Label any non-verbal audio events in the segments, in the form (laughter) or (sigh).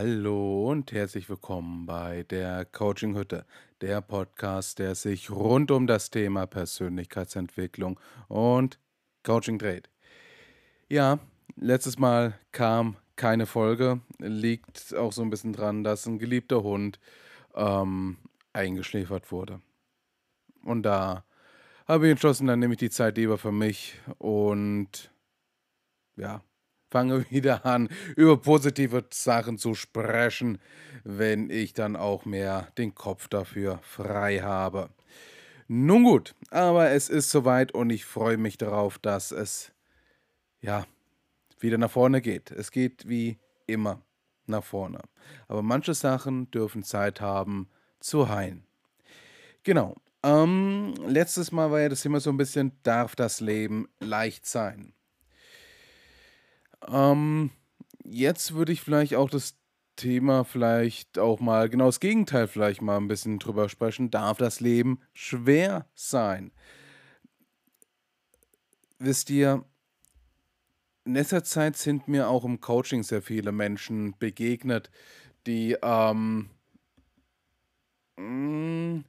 Hallo und herzlich willkommen bei der Coaching Hütte, der Podcast, der sich rund um das Thema Persönlichkeitsentwicklung und Coaching dreht. Ja, letztes Mal kam keine Folge, liegt auch so ein bisschen dran, dass ein geliebter Hund ähm, eingeschläfert wurde. Und da habe ich entschlossen, dann nehme ich die Zeit lieber für mich und ja, fange (laughs) wieder an, über positive Sachen zu sprechen, wenn ich dann auch mehr den Kopf dafür frei habe. Nun gut, aber es ist soweit und ich freue mich darauf, dass es ja wieder nach vorne geht. Es geht wie immer nach vorne. Aber manche Sachen dürfen Zeit haben zu heilen. Genau. Ähm, letztes Mal war ja das Thema so ein bisschen, darf das Leben leicht sein? Ähm, jetzt würde ich vielleicht auch das Thema vielleicht auch mal, genau das Gegenteil vielleicht mal ein bisschen drüber sprechen. Darf das Leben schwer sein? Wisst ihr, in letzter Zeit sind mir auch im Coaching sehr viele Menschen begegnet, die ähm, mm,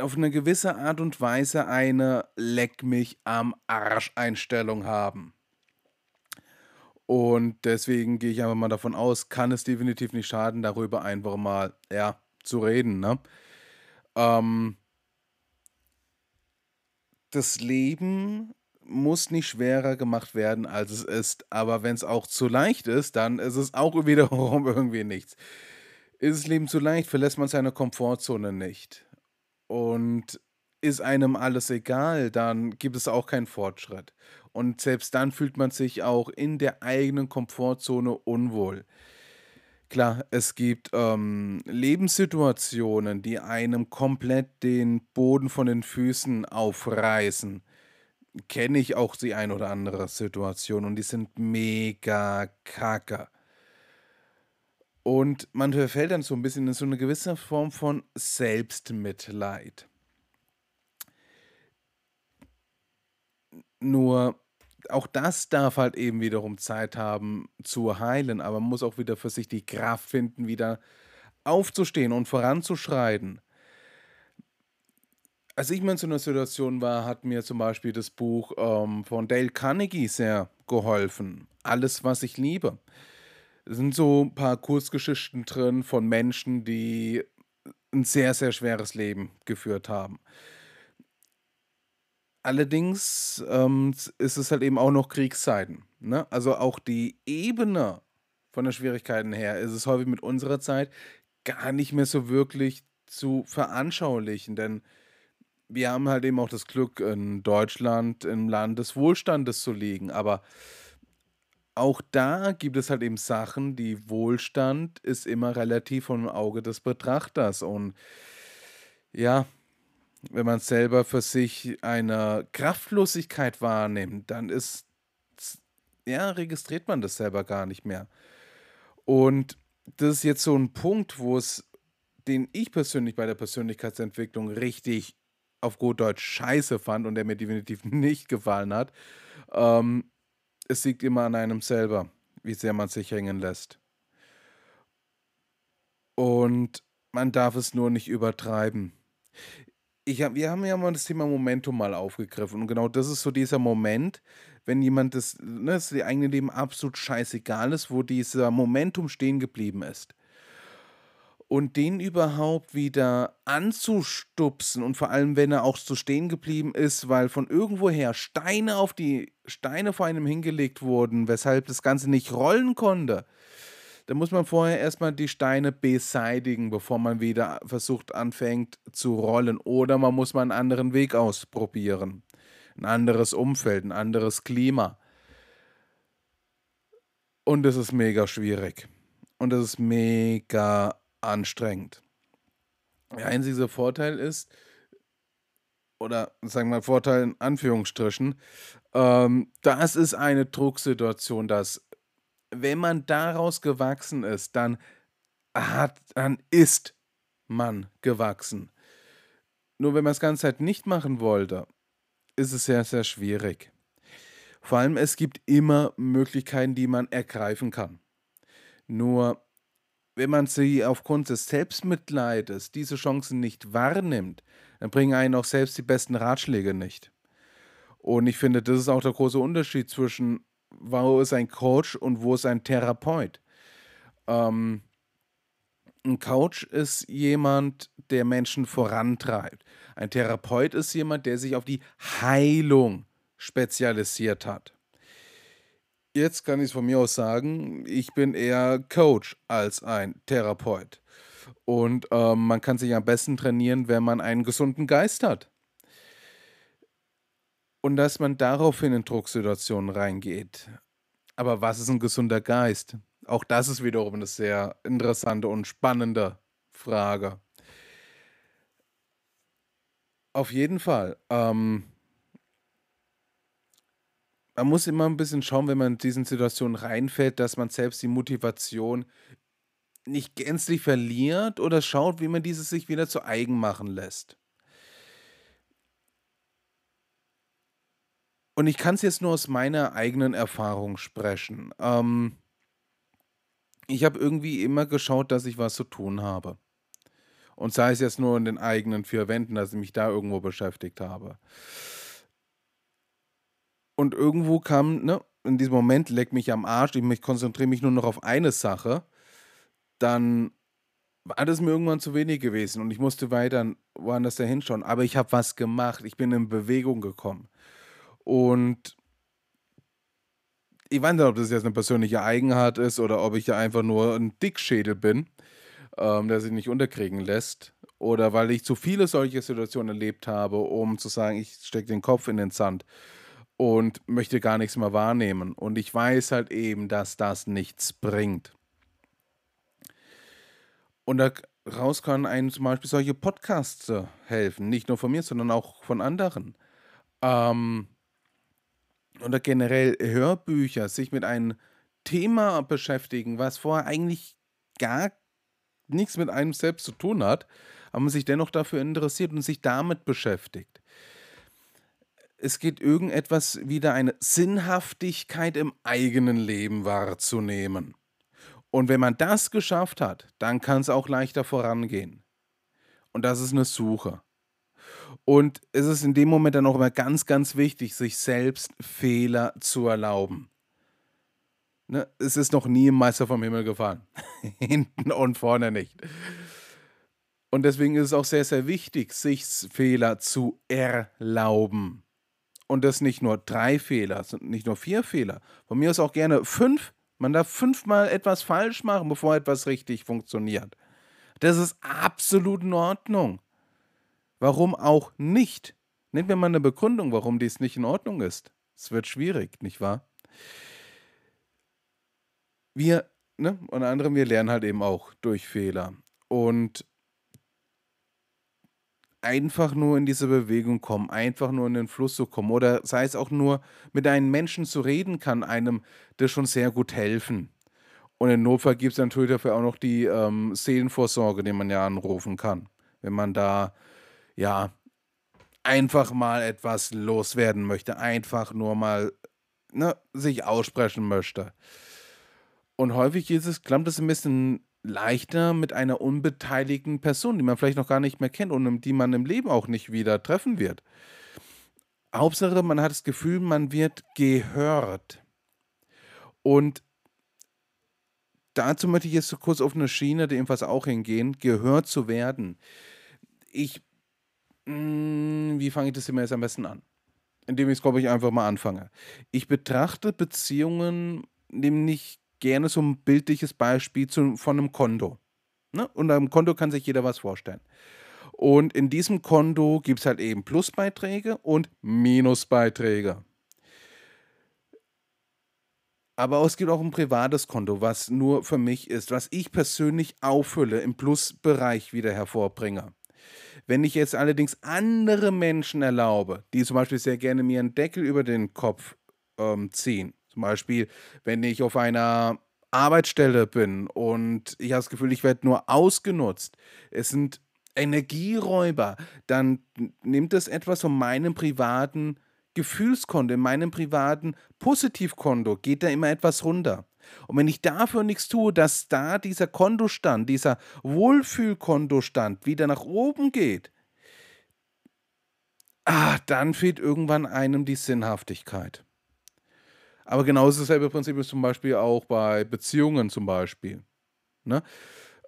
auf eine gewisse Art und Weise eine Leck mich am Arsch Einstellung haben. Und deswegen gehe ich einfach mal davon aus, kann es definitiv nicht schaden, darüber einfach mal, ja, zu reden, ne? Ähm, das Leben muss nicht schwerer gemacht werden, als es ist. Aber wenn es auch zu leicht ist, dann ist es auch (laughs) wiederum irgendwie nichts. Ist das Leben zu leicht, verlässt man seine Komfortzone nicht. Und ist einem alles egal, dann gibt es auch keinen Fortschritt. Und selbst dann fühlt man sich auch in der eigenen Komfortzone unwohl. Klar, es gibt ähm, Lebenssituationen, die einem komplett den Boden von den Füßen aufreißen. Kenne ich auch die ein oder andere Situation und die sind mega kacke. Und man verfällt dann so ein bisschen in so eine gewisse Form von Selbstmitleid. Nur auch das darf halt eben wiederum Zeit haben zu heilen, aber man muss auch wieder für sich die Kraft finden, wieder aufzustehen und voranzuschreiten. Als ich mal in so einer Situation war, hat mir zum Beispiel das Buch ähm, von Dale Carnegie sehr geholfen. Alles, was ich liebe. Es sind so ein paar Kurzgeschichten drin von Menschen, die ein sehr, sehr schweres Leben geführt haben. Allerdings ähm, ist es halt eben auch noch Kriegszeiten. Ne? Also auch die Ebene von den Schwierigkeiten her ist es häufig mit unserer Zeit gar nicht mehr so wirklich zu veranschaulichen, denn wir haben halt eben auch das Glück, in Deutschland im Land des Wohlstandes zu liegen. Aber auch da gibt es halt eben Sachen, die Wohlstand ist immer relativ vom Auge des Betrachters. Und ja, wenn man selber für sich eine Kraftlosigkeit wahrnimmt, dann ist, ja, registriert man das selber gar nicht mehr. Und das ist jetzt so ein Punkt, wo es, den ich persönlich bei der Persönlichkeitsentwicklung richtig auf gut Deutsch scheiße fand und der mir definitiv (laughs) nicht gefallen hat. Ähm, es liegt immer an einem selber, wie sehr man sich hängen lässt. Und man darf es nur nicht übertreiben ich hab, wir haben ja mal das Thema Momentum mal aufgegriffen. Und genau das ist so dieser Moment, wenn jemand das, ne, das eigene Leben absolut scheißegal ist, wo dieser Momentum stehen geblieben ist. Und den überhaupt wieder anzustupsen und vor allem, wenn er auch so stehen geblieben ist, weil von irgendwoher Steine auf die Steine vor einem hingelegt wurden, weshalb das Ganze nicht rollen konnte da muss man vorher erstmal die Steine beseitigen, bevor man wieder versucht anfängt zu rollen. Oder man muss mal einen anderen Weg ausprobieren. Ein anderes Umfeld, ein anderes Klima. Und das ist mega schwierig. Und das ist mega anstrengend. Der einzige Vorteil ist, oder sagen wir mal Vorteil in Anführungsstrichen, ähm, das ist eine Drucksituation, dass wenn man daraus gewachsen ist, dann hat, dann ist man gewachsen. Nur wenn man es ganze Zeit nicht machen wollte, ist es sehr, sehr schwierig. Vor allem, es gibt immer Möglichkeiten, die man ergreifen kann. Nur wenn man sie aufgrund des Selbstmitleides diese Chancen nicht wahrnimmt, dann bringen einen auch selbst die besten Ratschläge nicht. Und ich finde, das ist auch der große Unterschied zwischen, wo ist ein Coach und wo ist ein Therapeut. Ähm, ein Coach ist jemand, der Menschen vorantreibt. Ein Therapeut ist jemand, der sich auf die Heilung spezialisiert hat. Jetzt kann ich es von mir aus sagen, ich bin eher Coach als ein Therapeut. Und ähm, man kann sich am besten trainieren, wenn man einen gesunden Geist hat. Und dass man daraufhin in Drucksituationen reingeht. Aber was ist ein gesunder Geist? Auch das ist wiederum eine sehr interessante und spannende Frage. Auf jeden Fall. Ähm, man muss immer ein bisschen schauen, wenn man in diesen Situationen reinfällt, dass man selbst die Motivation nicht gänzlich verliert oder schaut, wie man dieses sich wieder zu eigen machen lässt. Und ich kann es jetzt nur aus meiner eigenen Erfahrung sprechen. Ähm, ich habe irgendwie immer geschaut, dass ich was zu tun habe. Und sei es jetzt nur in den eigenen vier Wänden, dass ich mich da irgendwo beschäftigt habe. Und irgendwo kam, ne, in diesem Moment, leck mich am Arsch, ich konzentriere mich nur noch auf eine Sache, dann war das mir irgendwann zu wenig gewesen und ich musste weiter woanders dahin schauen. Aber ich habe was gemacht, ich bin in Bewegung gekommen. Und ich weiß nicht, ob das jetzt eine persönliche Eigenart ist oder ob ich ja einfach nur ein Dickschädel bin, ähm, der sich nicht unterkriegen lässt. Oder weil ich zu viele solche Situationen erlebt habe, um zu sagen, ich stecke den Kopf in den Sand und möchte gar nichts mehr wahrnehmen. Und ich weiß halt eben, dass das nichts bringt. Und daraus können einem zum Beispiel solche Podcasts helfen. Nicht nur von mir, sondern auch von anderen. Ähm, oder generell Hörbücher, sich mit einem Thema beschäftigen, was vorher eigentlich gar nichts mit einem selbst zu tun hat, aber man sich dennoch dafür interessiert und sich damit beschäftigt. Es geht irgendetwas wieder eine Sinnhaftigkeit im eigenen Leben wahrzunehmen. Und wenn man das geschafft hat, dann kann es auch leichter vorangehen. Und das ist eine Suche. Und es ist in dem Moment dann auch immer ganz, ganz wichtig, sich selbst Fehler zu erlauben. Ne? Es ist noch nie ein Meister vom Himmel gefallen. (laughs) Hinten und vorne nicht. Und deswegen ist es auch sehr, sehr wichtig, sich Fehler zu erlauben. Und das nicht nur drei Fehler, nicht nur vier Fehler. Von mir aus auch gerne fünf. Man darf fünfmal etwas falsch machen, bevor etwas richtig funktioniert. Das ist absolut in Ordnung. Warum auch nicht? Nennt mir mal eine Begründung, warum dies nicht in Ordnung ist. Es wird schwierig, nicht wahr? Wir, ne, unter anderem, wir lernen halt eben auch durch Fehler. Und einfach nur in diese Bewegung kommen, einfach nur in den Fluss zu kommen oder sei es auch nur mit einem Menschen zu reden, kann einem das schon sehr gut helfen. Und in Notfall gibt es natürlich dafür auch noch die ähm, Seelenvorsorge, die man ja anrufen kann, wenn man da ja einfach mal etwas loswerden möchte, einfach nur mal ne, sich aussprechen möchte. Und häufig ist es, klammt es ein bisschen leichter mit einer unbeteiligten Person, die man vielleicht noch gar nicht mehr kennt und die man im Leben auch nicht wieder treffen wird. Hauptsache, man hat das Gefühl, man wird gehört. Und dazu möchte ich jetzt so kurz auf eine Schiene, die ebenfalls auch hingehen, gehört zu werden. Ich, wie fange ich das immer jetzt am besten an? Indem ich es, glaube ich, einfach mal anfange. Ich betrachte Beziehungen nämlich gerne so ein bildliches Beispiel zu, von einem Konto. Ne? Und am Konto kann sich jeder was vorstellen. Und in diesem Konto gibt es halt eben Plusbeiträge und Minusbeiträge. Aber es gibt auch ein privates Konto, was nur für mich ist, was ich persönlich auffülle, im Plusbereich wieder hervorbringe. Wenn ich jetzt allerdings andere Menschen erlaube, die zum Beispiel sehr gerne mir einen Deckel über den Kopf ähm, ziehen, zum Beispiel, wenn ich auf einer Arbeitsstelle bin und ich habe das Gefühl, ich werde nur ausgenutzt. Es sind Energieräuber. Dann nimmt es etwas von meinem privaten Gefühlskonto, in meinem privaten Positivkonto, geht da immer etwas runter. Und wenn ich dafür nichts tue, dass da dieser Kontostand, dieser Wohlfühlkontostand wieder nach oben geht, ah, dann fehlt irgendwann einem die Sinnhaftigkeit. Aber genauso dasselbe Prinzip ist zum Beispiel auch bei Beziehungen zum Beispiel. Ne?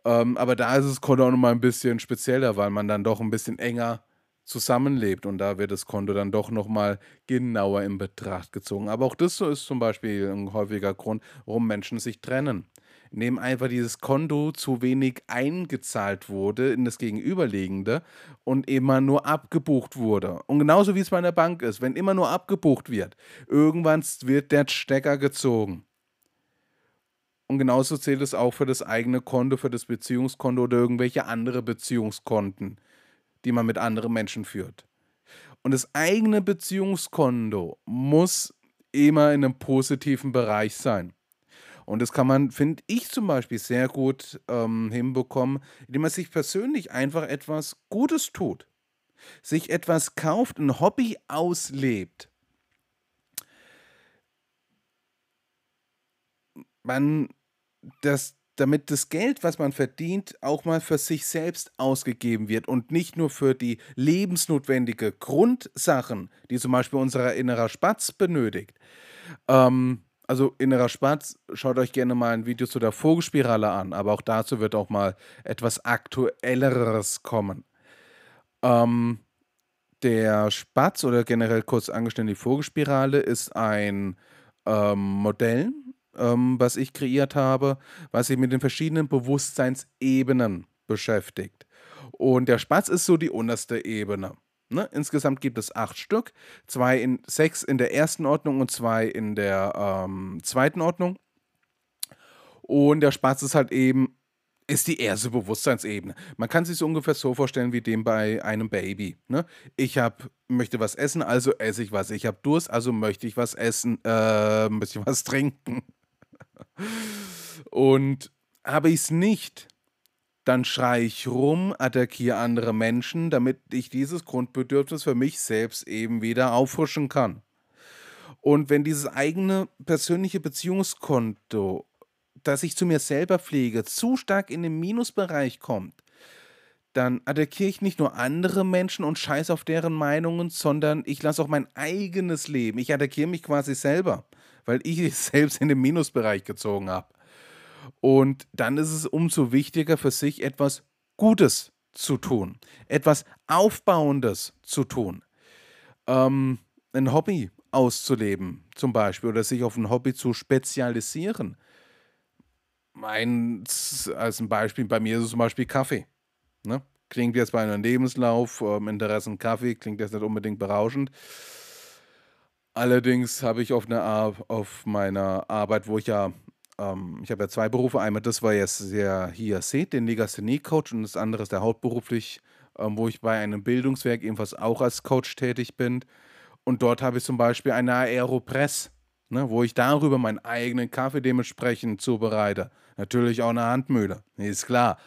Ähm, aber da ist das Konto auch nochmal ein bisschen spezieller, weil man dann doch ein bisschen enger zusammenlebt und da wird das Konto dann doch nochmal genauer in Betracht gezogen. Aber auch das ist zum Beispiel ein häufiger Grund, warum Menschen sich trennen. Indem einfach dieses Konto zu wenig eingezahlt wurde in das Gegenüberliegende und immer nur abgebucht wurde. Und genauso wie es bei einer Bank ist, wenn immer nur abgebucht wird, irgendwann wird der Stecker gezogen. Und genauso zählt es auch für das eigene Konto, für das Beziehungskonto oder irgendwelche andere Beziehungskonten, die man mit anderen Menschen führt. Und das eigene Beziehungskonto muss immer in einem positiven Bereich sein. Und das kann man, finde ich zum Beispiel, sehr gut ähm, hinbekommen, indem man sich persönlich einfach etwas Gutes tut. Sich etwas kauft, ein Hobby auslebt. Man, das, damit das Geld, was man verdient, auch mal für sich selbst ausgegeben wird und nicht nur für die lebensnotwendige Grundsachen, die zum Beispiel unser innerer Spatz benötigt. Ähm, also innerer Spatz, schaut euch gerne mal ein Video zu der Vogelspirale an, aber auch dazu wird auch mal etwas Aktuelleres kommen. Ähm, der Spatz oder generell kurz angestellt die Vogelspirale ist ein ähm, Modell, ähm, was ich kreiert habe, was sich mit den verschiedenen Bewusstseinsebenen beschäftigt. Und der Spatz ist so die unterste Ebene. Ne? Insgesamt gibt es acht Stück, zwei in sechs in der ersten Ordnung und zwei in der ähm, zweiten Ordnung. Und der Spatz ist halt eben ist die erste Bewusstseinsebene. Man kann sich so ungefähr so vorstellen wie dem bei einem Baby. Ne? Ich hab, möchte was essen, also esse ich was. Ich habe Durst, also möchte ich was essen, äh, möchte ich was (laughs) trinken. Und habe ich es nicht, dann schreie ich rum, attackiere andere Menschen, damit ich dieses Grundbedürfnis für mich selbst eben wieder auffrischen kann. Und wenn dieses eigene persönliche Beziehungskonto, das ich zu mir selber pflege, zu stark in den Minusbereich kommt, dann attackiere ich nicht nur andere Menschen und scheiße auf deren Meinungen, sondern ich lasse auch mein eigenes Leben. Ich attackiere mich quasi selber, weil ich es (laughs) selbst in den Minusbereich gezogen habe. Und dann ist es umso wichtiger für sich etwas Gutes zu tun, etwas Aufbauendes zu tun, ähm, ein Hobby auszuleben zum Beispiel oder sich auf ein Hobby zu spezialisieren. Meins als ein Beispiel, bei mir ist es zum Beispiel Kaffee. Ne? Klingt jetzt bei einem Lebenslauf, ähm, Interessen Kaffee, klingt jetzt nicht unbedingt berauschend. Allerdings habe ich auf, eine, auf meiner Arbeit, wo ich ja ähm, ich habe ja zwei Berufe. Einmal das, was ihr jetzt hier seht, den Legasthenie-Coach und das andere ist der hauptberuflich, ähm, wo ich bei einem Bildungswerk ebenfalls auch als Coach tätig bin. Und dort habe ich zum Beispiel eine Aeropress, ne, wo ich darüber meinen eigenen Kaffee dementsprechend zubereite. Natürlich auch eine Handmühle, ist klar.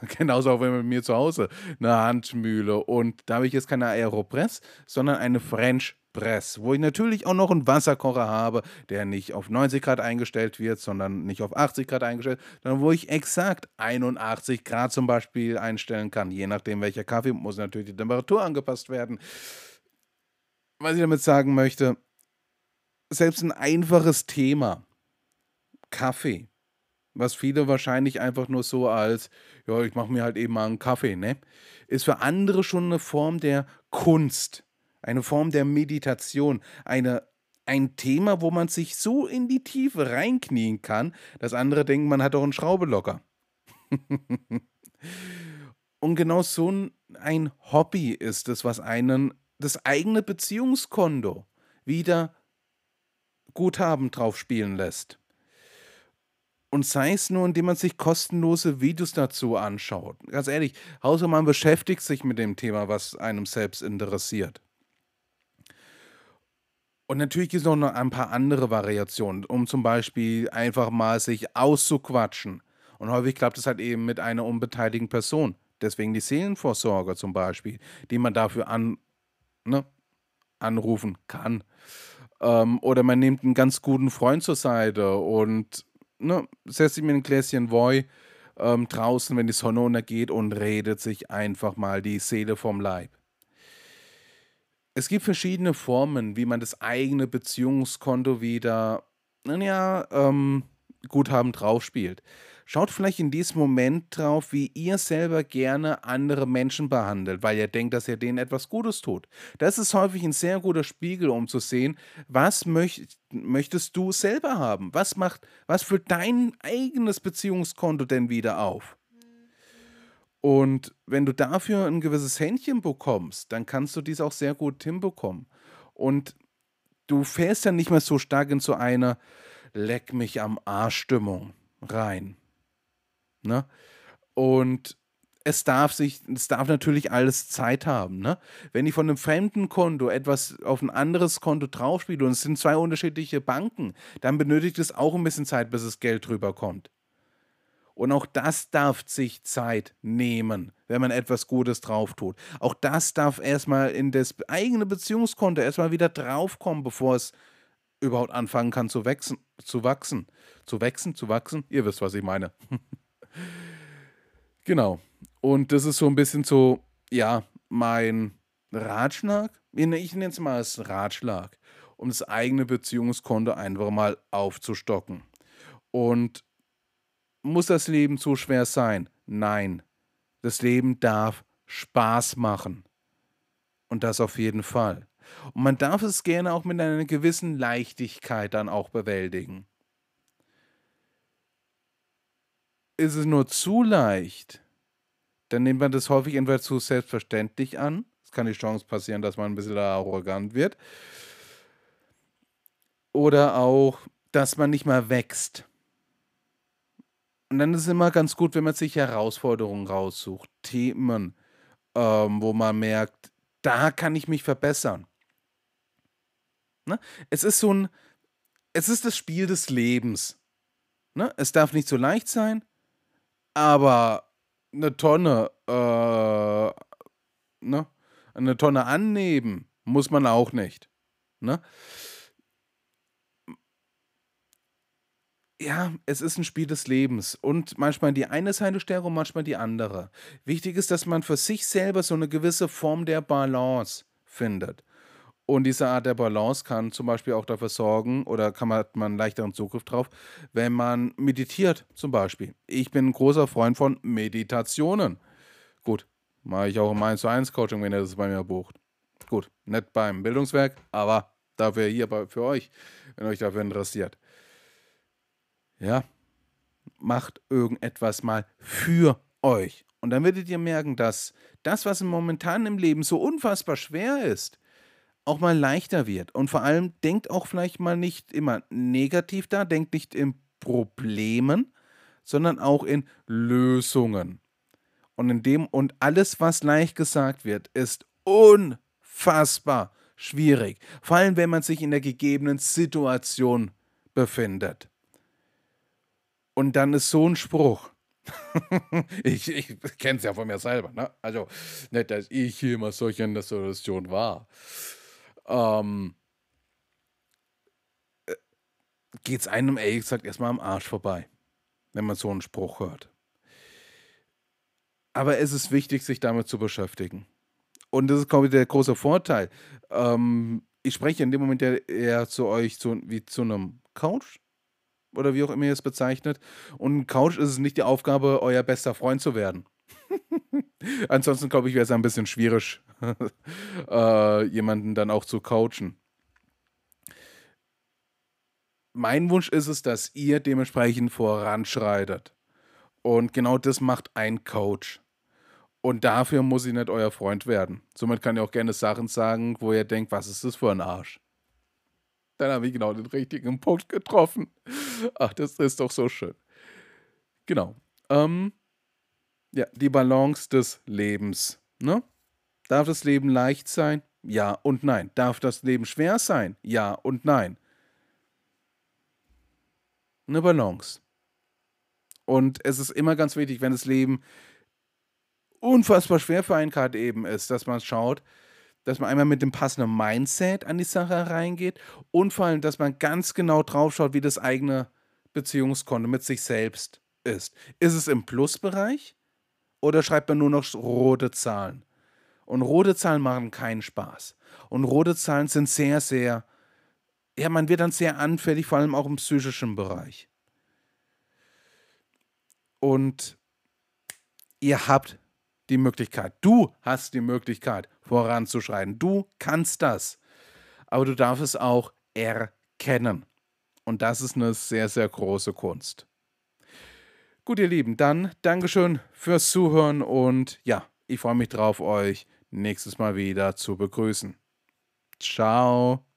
(laughs) Genauso auch wenn mit mir zu Hause eine Handmühle. Und da habe ich jetzt keine Aeropress, sondern eine French Press, wo ich natürlich auch noch einen Wasserkocher habe, der nicht auf 90 Grad eingestellt wird, sondern nicht auf 80 Grad eingestellt, sondern wo ich exakt 81 Grad zum Beispiel einstellen kann. Je nachdem, welcher Kaffee, muss natürlich die Temperatur angepasst werden. Was ich damit sagen möchte, selbst ein einfaches Thema, Kaffee, was viele wahrscheinlich einfach nur so als, ja, ich mache mir halt eben mal einen Kaffee, ne? Ist für andere schon eine Form der Kunst eine Form der Meditation, eine, ein Thema, wo man sich so in die Tiefe reinknien kann, dass andere denken, man hat doch einen Schraube locker. (laughs) Und genau so ein Hobby ist es, was einen das eigene Beziehungskonto wieder Guthaben drauf spielen lässt. Und sei es nur, indem man sich kostenlose Videos dazu anschaut. Ganz ehrlich, außer man beschäftigt sich mit dem Thema, was einem selbst interessiert. Und natürlich gibt es noch ein paar andere Variationen, um zum Beispiel einfach mal sich auszuquatschen. Und häufig klappt es halt eben mit einer unbeteiligten Person. Deswegen die Seelenvorsorge zum Beispiel, die man dafür an, ne, anrufen kann. Ähm, oder man nimmt einen ganz guten Freund zur Seite und ne, setzt sich mit einem Gläschen Woi ähm, draußen, wenn die Sonne untergeht und redet sich einfach mal die Seele vom Leib. Es gibt verschiedene Formen, wie man das eigene Beziehungskonto wieder, naja, ähm, Guthaben draufspielt. Schaut vielleicht in diesem Moment drauf, wie ihr selber gerne andere Menschen behandelt, weil ihr denkt, dass ihr denen etwas Gutes tut. Das ist häufig ein sehr guter Spiegel, um zu sehen, was möcht, möchtest du selber haben? Was macht, was für dein eigenes Beziehungskonto denn wieder auf? Und wenn du dafür ein gewisses Händchen bekommst, dann kannst du dies auch sehr gut hinbekommen. Und du fährst dann nicht mehr so stark in so eine Leck mich am Arsch-Stimmung rein. Ne? Und es darf sich, es darf natürlich alles Zeit haben. Ne? Wenn ich von einem fremden Konto etwas auf ein anderes Konto draufspiele und es sind zwei unterschiedliche Banken, dann benötigt es auch ein bisschen Zeit, bis das Geld drüber kommt. Und auch das darf sich Zeit nehmen, wenn man etwas Gutes drauf tut. Auch das darf erstmal in das eigene Beziehungskonto erstmal wieder draufkommen, bevor es überhaupt anfangen kann zu wachsen, zu wachsen. Zu wachsen, zu wachsen. Ihr wisst, was ich meine. (laughs) genau. Und das ist so ein bisschen so, ja, mein Ratschlag. Ich nenne es mal als Ratschlag, um das eigene Beziehungskonto einfach mal aufzustocken. Und muss das Leben so schwer sein? Nein. Das Leben darf Spaß machen. Und das auf jeden Fall. Und man darf es gerne auch mit einer gewissen Leichtigkeit dann auch bewältigen. Ist es nur zu leicht, dann nimmt man das häufig entweder zu selbstverständlich an. Es kann die Chance passieren, dass man ein bisschen arrogant wird. Oder auch, dass man nicht mehr wächst. Und dann ist es immer ganz gut, wenn man sich Herausforderungen raussucht, Themen, ähm, wo man merkt, da kann ich mich verbessern. Ne? Es ist so ein, es ist das Spiel des Lebens. Ne? Es darf nicht so leicht sein, aber eine Tonne, äh, ne? Eine Tonne annehmen muss man auch nicht. Ne? Ja, es ist ein Spiel des Lebens und manchmal die eine Seite stärker und manchmal die andere. Wichtig ist, dass man für sich selber so eine gewisse Form der Balance findet. Und diese Art der Balance kann zum Beispiel auch dafür sorgen, oder kann man, hat man leichteren Zugriff drauf, wenn man meditiert zum Beispiel. Ich bin ein großer Freund von Meditationen. Gut, mache ich auch im 1 zu 1 Coaching, wenn ihr das bei mir bucht. Gut, nicht beim Bildungswerk, aber dafür hier für euch, wenn euch dafür interessiert. Ja, macht irgendetwas mal für euch. Und dann werdet ihr merken, dass das, was momentan im Leben so unfassbar schwer ist, auch mal leichter wird. Und vor allem denkt auch vielleicht mal nicht immer negativ da, denkt nicht in Problemen, sondern auch in Lösungen. Und in dem und alles, was leicht gesagt wird, ist unfassbar schwierig. Vor allem, wenn man sich in der gegebenen Situation befindet. Und dann ist so ein Spruch. (laughs) ich ich kenne es ja von mir selber. Ne? Also nicht, dass ich hier immer solch in der Situation war ähm, äh, es einem ehrlich gesagt erstmal am Arsch vorbei, wenn man so einen Spruch hört. Aber es ist wichtig, sich damit zu beschäftigen. Und das ist, glaube ich, der große Vorteil. Ähm, ich spreche in dem Moment ja eher zu euch zu, wie zu einem Coach oder wie auch immer ihr es bezeichnet. Und ein Coach ist es nicht die Aufgabe, euer bester Freund zu werden. (laughs) Ansonsten glaube ich, wäre es ein bisschen schwierig, (laughs) äh, jemanden dann auch zu coachen. Mein Wunsch ist es, dass ihr dementsprechend voranschreitet. Und genau das macht ein Coach. Und dafür muss ich nicht euer Freund werden. Somit kann ich auch gerne Sachen sagen, wo ihr denkt, was ist das für ein Arsch? Dann habe ich genau den richtigen Punkt getroffen. Ach, das ist doch so schön. Genau. Ähm, ja, die Balance des Lebens. Ne? Darf das Leben leicht sein? Ja und nein. Darf das Leben schwer sein? Ja und nein. Eine Balance. Und es ist immer ganz wichtig, wenn das Leben unfassbar schwer für einen gerade eben ist, dass man schaut, dass man einmal mit dem passenden Mindset an die Sache reingeht und vor allem, dass man ganz genau drauf schaut, wie das eigene Beziehungskonto mit sich selbst ist. Ist es im Plusbereich oder schreibt man nur noch rote Zahlen? Und rote Zahlen machen keinen Spaß. Und rote Zahlen sind sehr, sehr, ja, man wird dann sehr anfällig, vor allem auch im psychischen Bereich. Und ihr habt die Möglichkeit, du hast die Möglichkeit voranzuschreiten. Du kannst das. Aber du darfst es auch erkennen. Und das ist eine sehr, sehr große Kunst. Gut, ihr Lieben, dann Dankeschön fürs Zuhören und ja, ich freue mich drauf, euch nächstes Mal wieder zu begrüßen. Ciao.